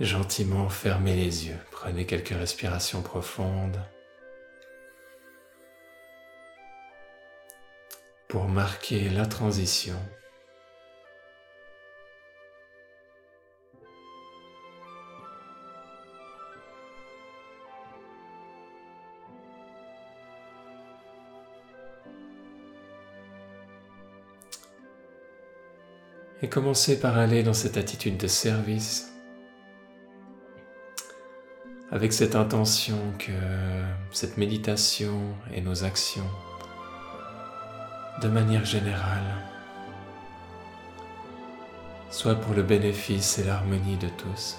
Gentiment fermez les yeux, prenez quelques respirations profondes. Pour marquer la transition. Et commencez par aller dans cette attitude de service avec cette intention que cette méditation et nos actions, de manière générale, soient pour le bénéfice et l'harmonie de tous.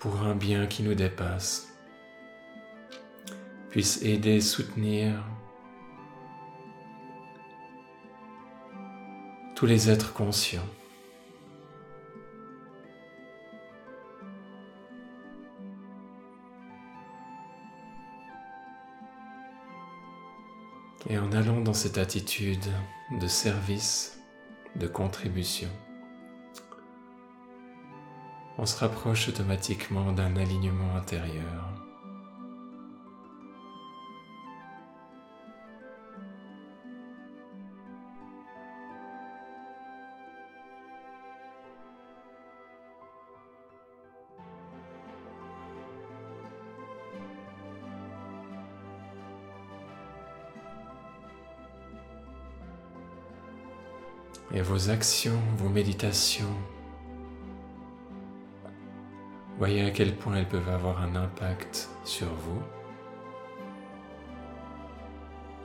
pour un bien qui nous dépasse puisse aider, soutenir tous les êtres conscients. Et en allant dans cette attitude de service, de contribution, on se rapproche automatiquement d'un alignement intérieur. Vos actions, vos méditations. Voyez à quel point elles peuvent avoir un impact sur vous.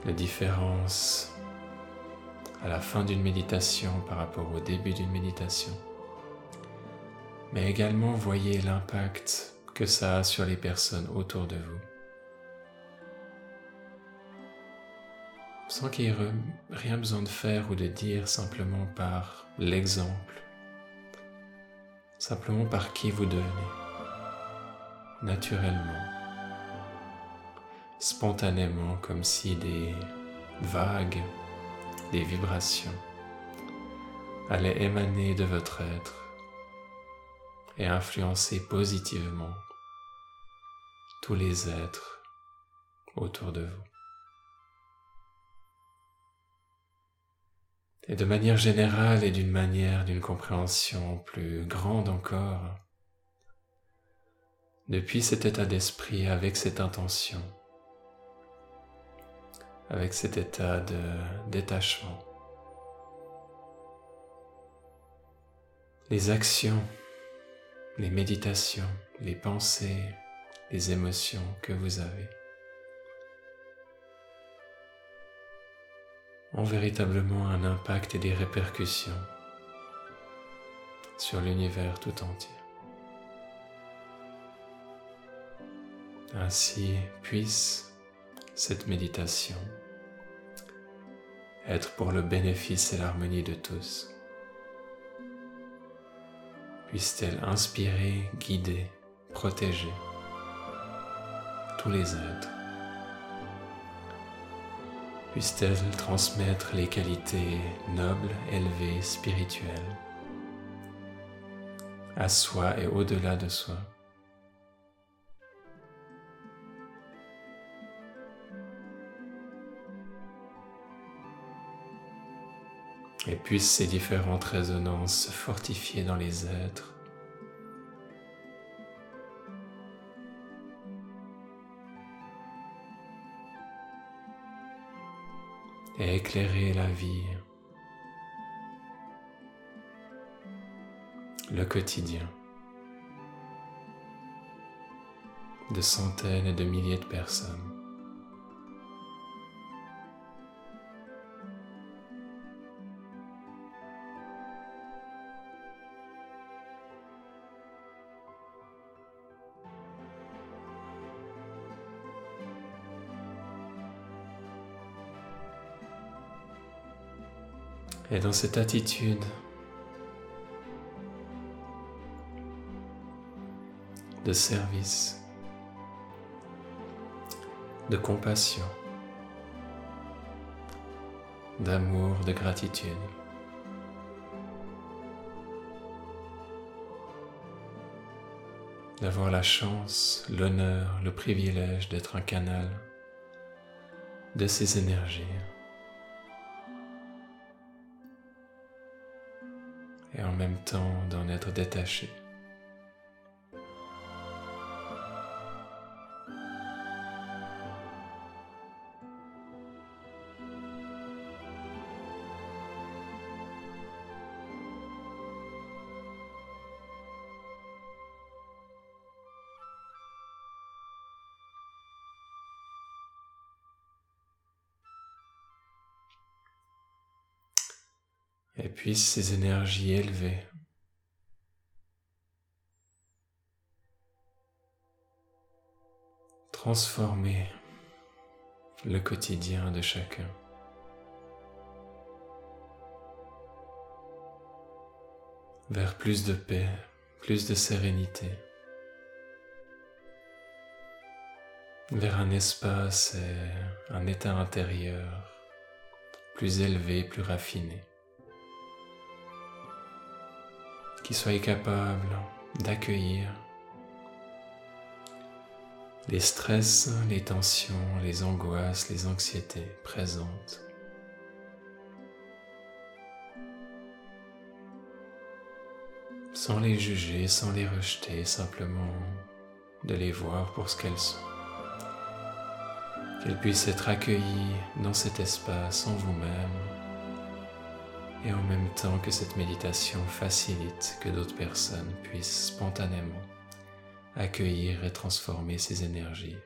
La différence à la fin d'une méditation par rapport au début d'une méditation. Mais également voyez l'impact que ça a sur les personnes autour de vous. Sans qu'il y ait rien besoin de faire ou de dire simplement par l'exemple, simplement par qui vous devenez, naturellement, spontanément, comme si des vagues, des vibrations allaient émaner de votre être et influencer positivement tous les êtres autour de vous. Et de manière générale et d'une manière d'une compréhension plus grande encore, depuis cet état d'esprit, avec cette intention, avec cet état de détachement, les actions, les méditations, les pensées, les émotions que vous avez ont véritablement un impact et des répercussions sur l'univers tout entier. Ainsi puisse cette méditation être pour le bénéfice et l'harmonie de tous. Puisse-t-elle inspirer, guider, protéger tous les êtres puisse-t-elle transmettre les qualités nobles, élevées, spirituelles à soi et au-delà de soi. Et puissent ces différentes résonances se fortifier dans les êtres et éclairer la vie, le quotidien de centaines et de milliers de personnes. Et dans cette attitude, de service, de compassion, d'amour, de gratitude. D'avoir la chance, l'honneur, le privilège d'être un canal de ces énergies. Et en même temps d'en être détaché. Et puis ces énergies élevées. Transformer le quotidien de chacun. vers plus de paix, plus de sérénité, vers un espace et un état intérieur plus élevé, plus raffiné qui soyez capable d'accueillir les stress, les tensions, les angoisses, les anxiétés présentes. Sans les juger, sans les rejeter, simplement de les voir pour ce qu'elles sont. Qu'elles puissent être accueillies dans cet espace en vous-même et en même temps que cette méditation facilite que d'autres personnes puissent spontanément accueillir et transformer ces énergies.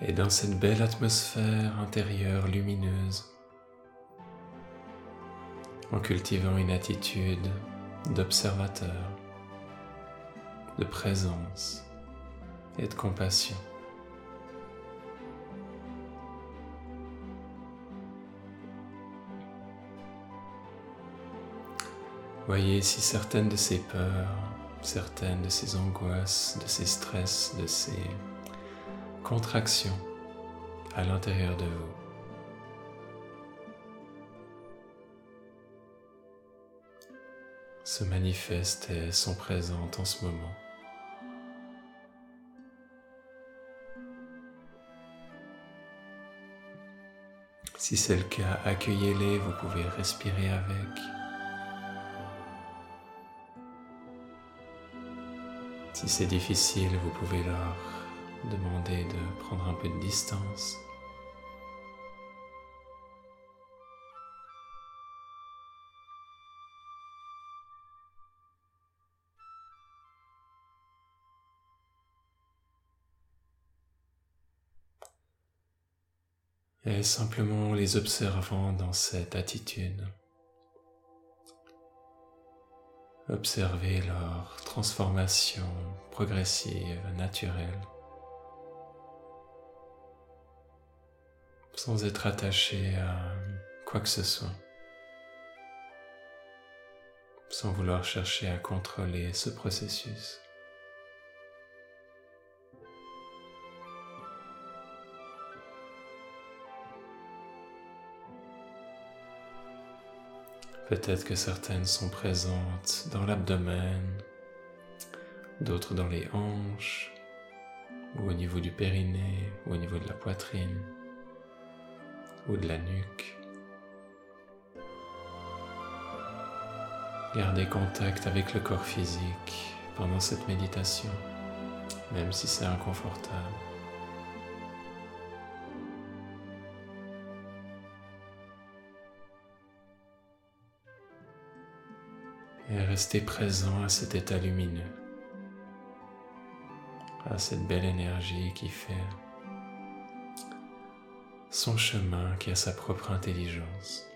Et dans cette belle atmosphère intérieure lumineuse, en cultivant une attitude d'observateur, de présence et de compassion. Voyez si certaines de ces peurs, certaines de ces angoisses, de ces stress, de ces contraction à l'intérieur de vous. se manifestent et sont présentes en ce moment. Si c'est le cas, accueillez-les, vous pouvez respirer avec. Si c'est difficile, vous pouvez leur demander de prendre un peu de distance. Et simplement les observant dans cette attitude. Observez leur transformation progressive, naturelle. Sans être attaché à quoi que ce soit, sans vouloir chercher à contrôler ce processus. Peut-être que certaines sont présentes dans l'abdomen, d'autres dans les hanches, ou au niveau du périnée, ou au niveau de la poitrine ou de la nuque. Gardez contact avec le corps physique pendant cette méditation, même si c'est inconfortable. Et restez présent à cet état lumineux. à cette belle énergie qui fait son chemin, qui a sa propre intelligence.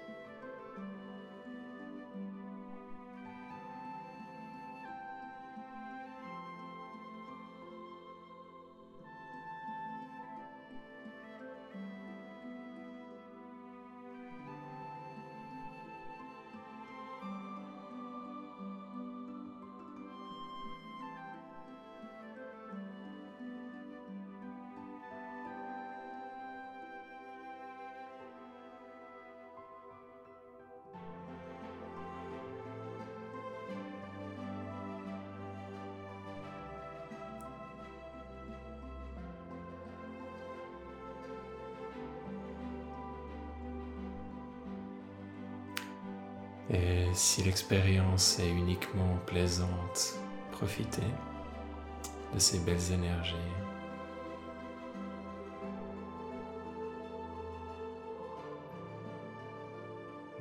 Et si l'expérience est uniquement plaisante, profitez de ces belles énergies.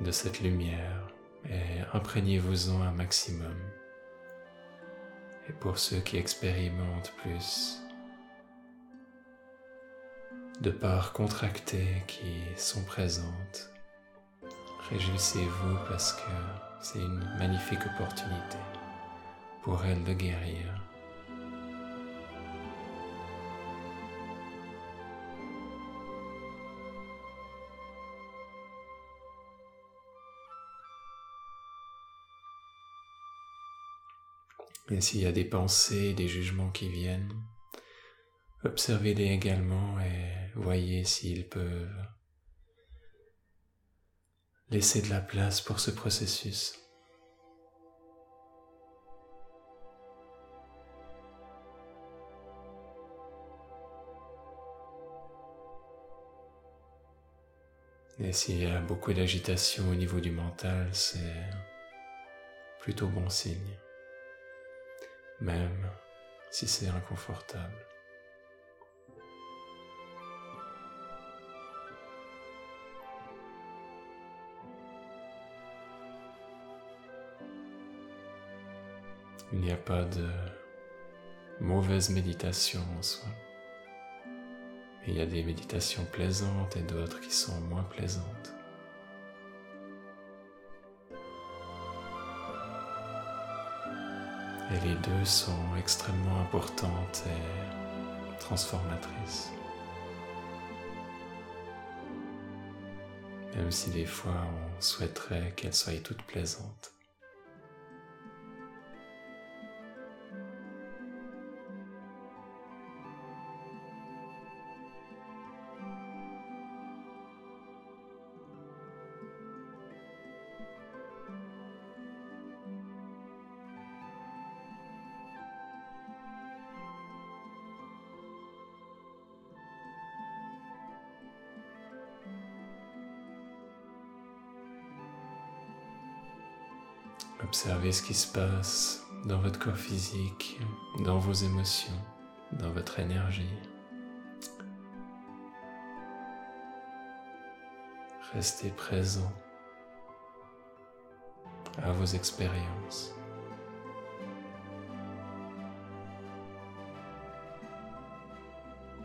de cette lumière et imprégnez-vous-en un maximum. Et pour ceux qui expérimentent plus, de parts contractées qui sont présentes, Réjouissez-vous parce que c'est une magnifique opportunité pour elle de guérir. Et s'il y a des pensées, des jugements qui viennent, observez-les également et voyez s'ils peuvent Laissez de la place pour ce processus. Et s'il y a beaucoup d'agitation au niveau du mental, c'est plutôt bon signe, même si c'est inconfortable. Il n'y a pas de mauvaise méditation en soi. Il y a des méditations plaisantes et d'autres qui sont moins plaisantes. Et les deux sont extrêmement importantes et transformatrices. Même si des fois on souhaiterait qu'elles soient toutes plaisantes. Observez ce qui se passe dans votre corps physique, dans vos émotions, dans votre énergie. Restez présent à vos expériences.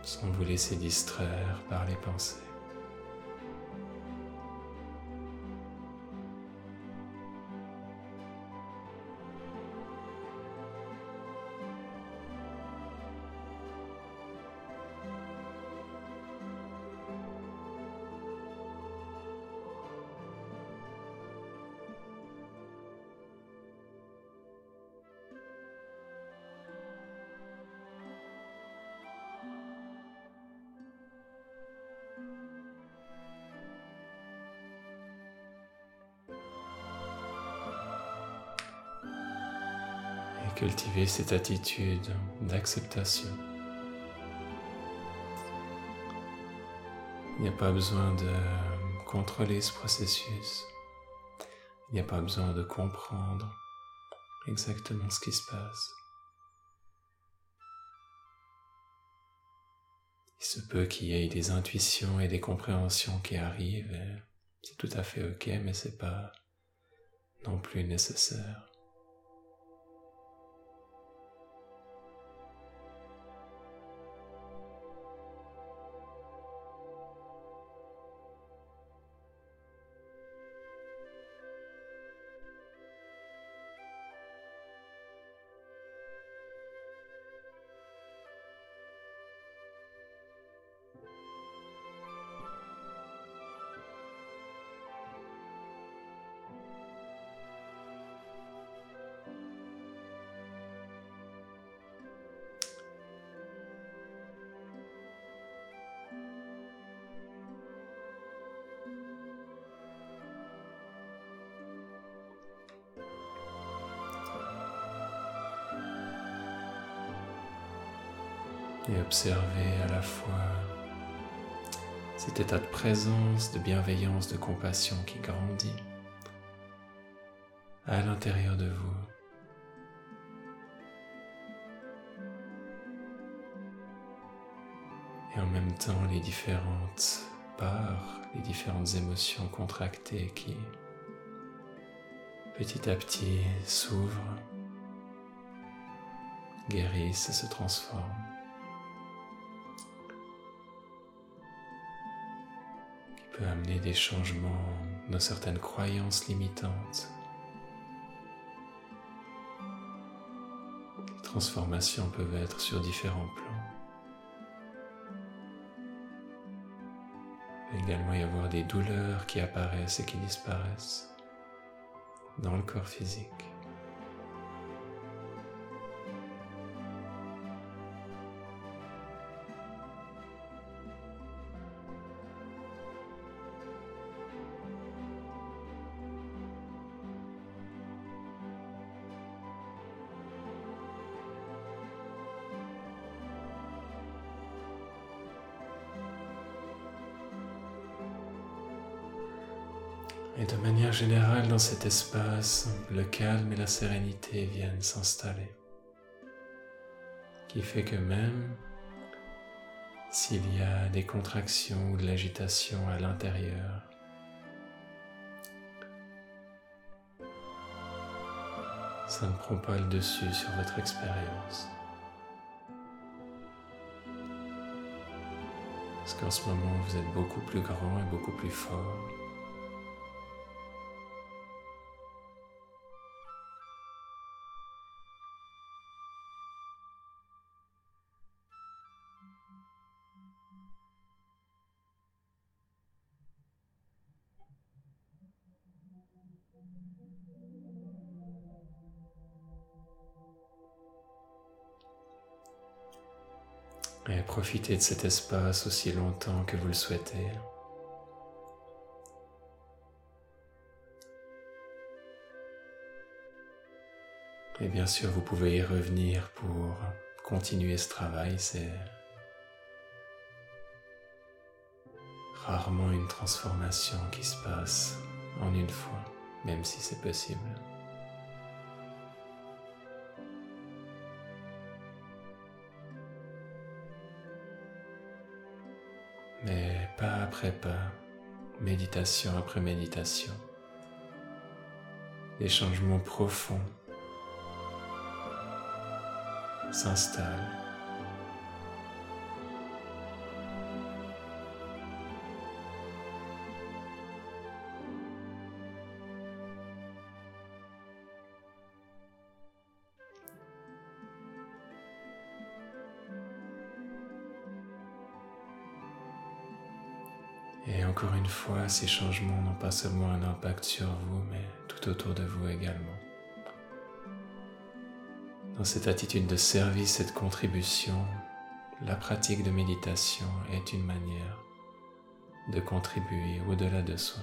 sans vous laisser distraire par les pensées. Cultiver cette attitude d'acceptation. Il n'y a pas besoin de contrôler ce processus. Il n'y a pas besoin de comprendre exactement ce qui se passe. Il se peut qu'il y ait des intuitions et des compréhensions qui arrivent. C'est tout à fait ok, mais c'est pas non plus nécessaire. Et observez à la fois cet état de présence, de bienveillance, de compassion qui grandit à l'intérieur de vous. Et en même temps les différentes parts, les différentes émotions contractées qui petit à petit s'ouvrent, guérissent et se transforment. Peut amener des changements dans certaines croyances limitantes. Les transformations peuvent être sur différents plans. Il peut également y avoir des douleurs qui apparaissent et qui disparaissent dans le corps physique. De manière générale, dans cet espace, le calme et la sérénité viennent s'installer. Qui fait que même s'il y a des contractions ou de l'agitation à l'intérieur, ça ne prend pas le dessus sur votre expérience. Parce qu'en ce moment, vous êtes beaucoup plus grand et beaucoup plus fort. Et profitez de cet espace aussi longtemps que vous le souhaitez. Et bien sûr, vous pouvez y revenir pour continuer ce travail. C'est rarement une transformation qui se passe en une fois, même si c'est possible. Pas après pas, méditation après méditation, des changements profonds s'installent. Encore une fois, ces changements n'ont pas seulement un impact sur vous, mais tout autour de vous également. Dans cette attitude de service et de contribution, la pratique de méditation est une manière de contribuer au-delà de soi.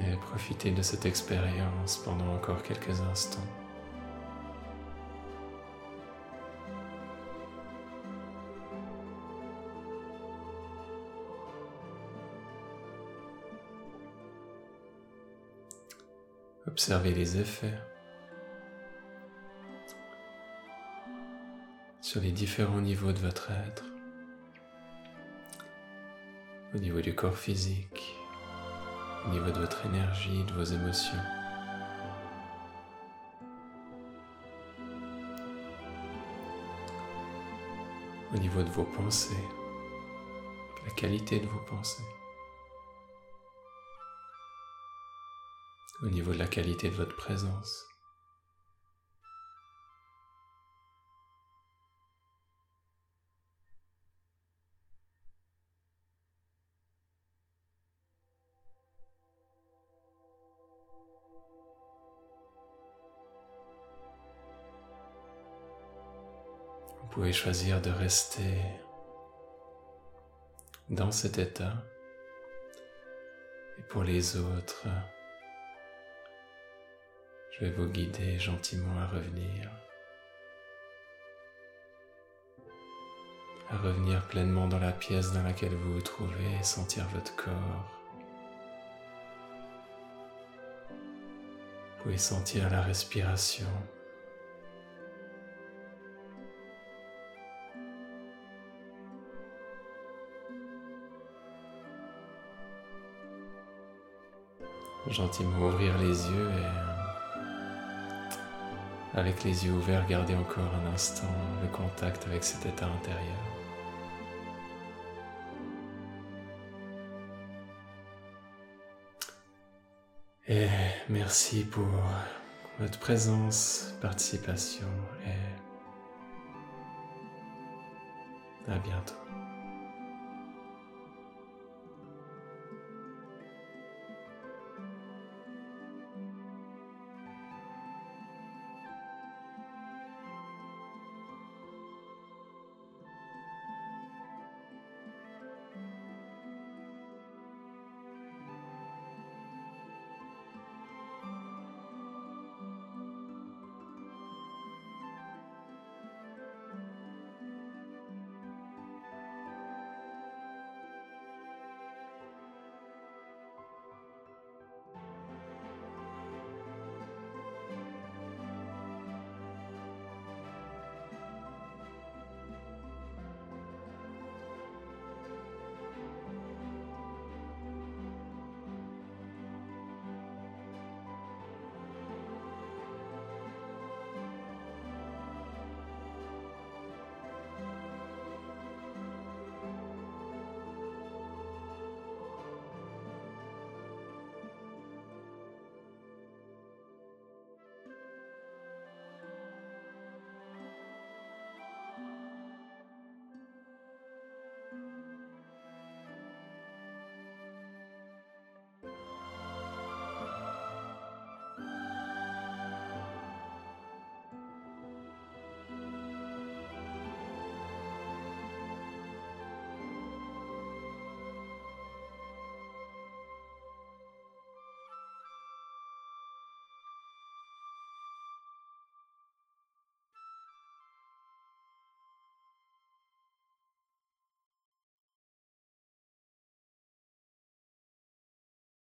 Et profitez de cette expérience pendant encore quelques instants. Observez les effets sur les différents niveaux de votre être, au niveau du corps physique, au niveau de votre énergie, de vos émotions. Au niveau de vos pensées, la qualité de vos pensées. Au niveau de la qualité de votre présence. Vous pouvez choisir de rester dans cet état et pour les autres, je vais vous guider gentiment à revenir. à revenir pleinement dans la pièce dans laquelle vous vous trouvez et sentir votre corps. Pouvez sentir la respiration. Gentiment ouvrir les yeux et avec les yeux ouverts, garder encore un instant le contact avec cet état intérieur. Et merci pour votre présence, participation et à bientôt.